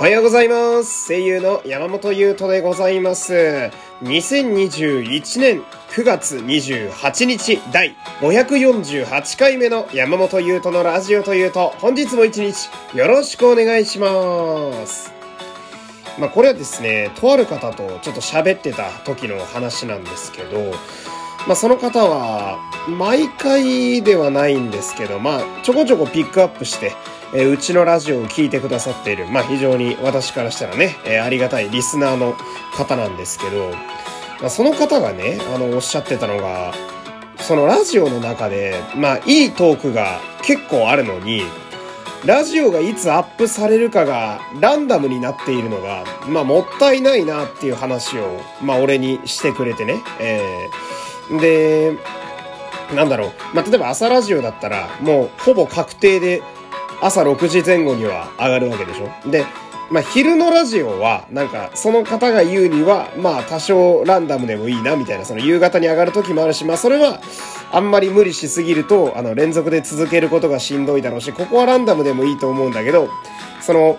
おはようございます。声優の山本優斗でございます。2021年9月28日第548回目の山本優斗のラジオというと、本日も一日よろしくお願いします。まあこれはですね、とある方とちょっと喋ってた時の話なんですけど、まあその方は毎回ではないんですけど、まあちょこちょこピックアップして、えーうちのラジオを聞いてくださっている、まあ非常に私からしたらね、えーありがたいリスナーの方なんですけど、まあ、その方がね、あの、おっしゃってたのが、そのラジオの中で、まあいいトークが結構あるのに、ラジオがいつアップされるかがランダムになっているのが、まあもったいないなっていう話を、まあ俺にしてくれてね。えーで、なんだろう。まあ例えば朝ラジオだったら、もうほぼ確定で朝6時前後には上がるわけでしょで、まあ、昼のラジオは、なんか、その方が言うには、まあ、多少ランダムでもいいな、みたいな、その夕方に上がる時もあるし、まあ、それは、あんまり無理しすぎると、あの、連続で続けることがしんどいだろうし、ここはランダムでもいいと思うんだけど、その、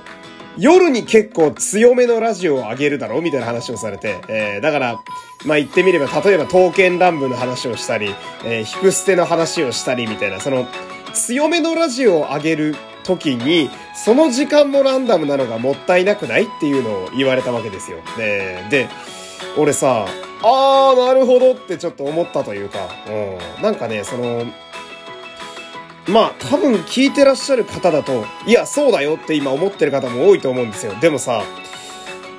夜に結構強めのラジオを上げるだろうみたいな話をされて、えー、だから、まあ言ってみれば、例えば刀剣乱舞の話をしたり、えー、ヒプステの話をしたりみたいな、その、強めのラジオを上げる時に、その時間もランダムなのがもったいなくないっていうのを言われたわけですよ。で、で、俺さ、あー、なるほどってちょっと思ったというか、うん、なんかね、その、まあ多分聞いてらっしゃる方だと、いや、そうだよって今思ってる方も多いと思うんですよ。でもさ、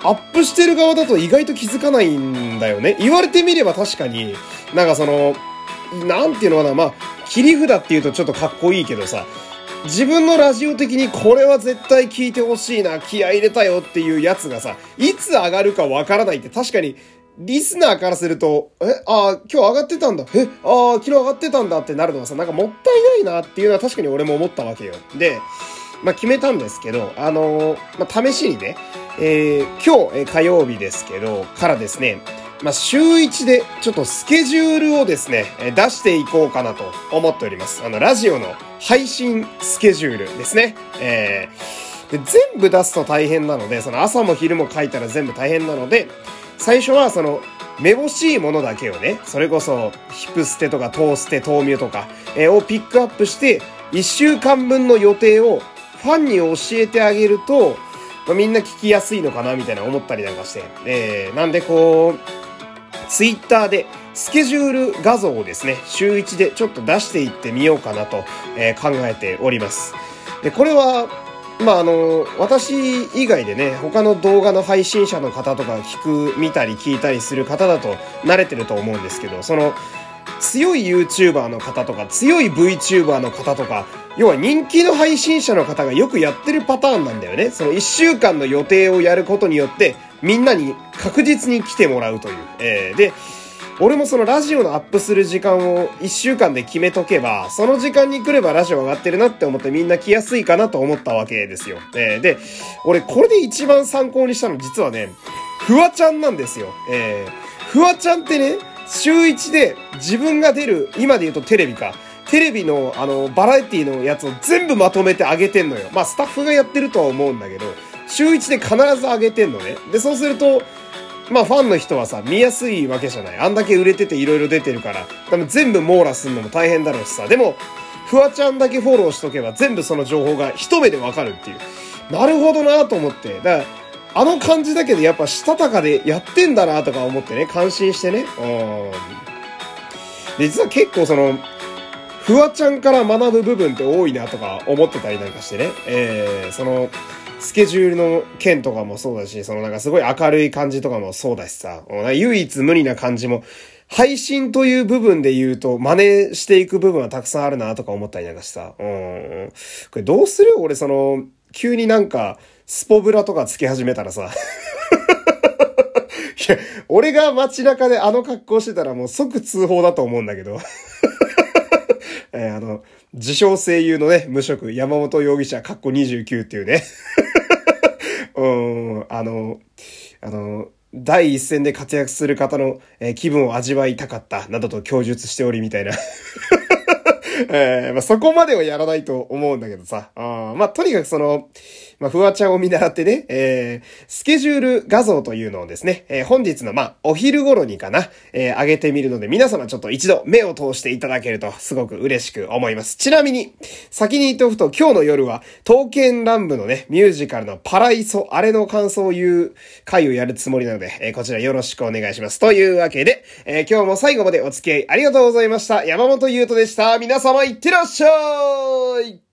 アップしてる側だと意外と気づかないんだよね。言われてみれば確かに、なんかその、なんていうのかな、まあ、切り札っていうとちょっとかっこいいけどさ、自分のラジオ的にこれは絶対聞いてほしいな、気合い入れたよっていうやつがさ、いつ上がるかわからないって確かに、リスナーからすると、え、ああ、今日上がってたんだ。え、ああ、昨日上がってたんだってなるのはさ、なんかもったいないなっていうのは確かに俺も思ったわけよ。で、まあ決めたんですけど、あのーまあ試しにね、えー今日、え火曜日ですけど、からですね、まあ週1でちょっとスケジュールをですね、え出していこうかなと思っております。あの、ラジオの配信スケジュールですね。えーで全部出すと大変なので、その朝も昼も書いたら全部大変なので、最初はその、めぼしいものだけをね、それこそ、ヒプステとかトーステ、豆乳とか、えーをピックアップして、1週間分の予定をファンに教えてあげると、まあ、みんな聞きやすいのかな、みたいな思ったりなんかして。えー、なんでこう、ツイッターでスケジュール画像をですね、週1でちょっと出していってみようかなと、えー考えております。で、これは、まあ、あの、私以外でね、他の動画の配信者の方とか聞く、見たり聞いたりする方だと慣れてると思うんですけど、その、強い YouTuber の方とか、強い VTuber の方とか、要は人気の配信者の方がよくやってるパターンなんだよね。その1週間の予定をやることによって、みんなに確実に来てもらうという。えーで、俺もそのラジオのアップする時間を1週間で決めとけば、その時間に来ればラジオ上がってるなって思ってみんな来やすいかなと思ったわけですよ。えーで、俺これで一番参考にしたの実はね、フワちゃんなんですよ。えー、フワちゃんってね、週1で自分が出る、今で言うとテレビか。テレビの、あの、バラエティのやつを全部まとめてあげてんのよ。まあ、スタッフがやってるとは思うんだけど、週1で必ず上げてんのね。で、そうすると、まあファンの人はさ、見やすいわけじゃない。あんだけ売れてて色々出てるから、多分全部網羅するのも大変だろうしさ。でも、フワちゃんだけフォローしとけば全部その情報が一目でわかるっていう。なるほどなと思って。だから、あの感じだけでやっぱしたたかでやってんだなとか思ってね、感心してね。うん。で実は結構その、フワちゃんから学ぶ部分って多いなとか思ってたりなんかしてね。えー、その、スケジュールの件とかもそうだし、そのなんかすごい明るい感じとかもそうだしさ、唯一無二な感じも、配信という部分で言うと真似していく部分はたくさんあるなとか思ったりなんかしさ、うん。これどうする俺その、急になんか、スポブラとかつけ始めたらさ、いや、俺が街中であの格好してたらもう即通報だと思うんだけど。えーあの、自称声優のね、無職、山本容疑者、かっこ29っていうね。うん、あの、あの、第一線で活躍する方の、えー気分を味わいたかった、などと供述しておりみたいな。えーまあ、そこまではやらないと思うんだけどさ。あまあ、とにかくその、まあ、フワちゃんを見習ってね、えー、スケジュール画像というのをですね、えー、本日のまあ、お昼頃にかな、えー、上げてみるので、皆様ちょっと一度目を通していただけると、すごく嬉しく思います。ちなみに、先に言っておくと、今日の夜は、刀剣乱舞のね、ミュージカルのパライソ、あれの感想を言う回をやるつもりなので、えー、こちらよろしくお願いします。というわけで、えー、今日も最後までお付き合いありがとうございました。山本優斗でした。皆様いってらっしゃい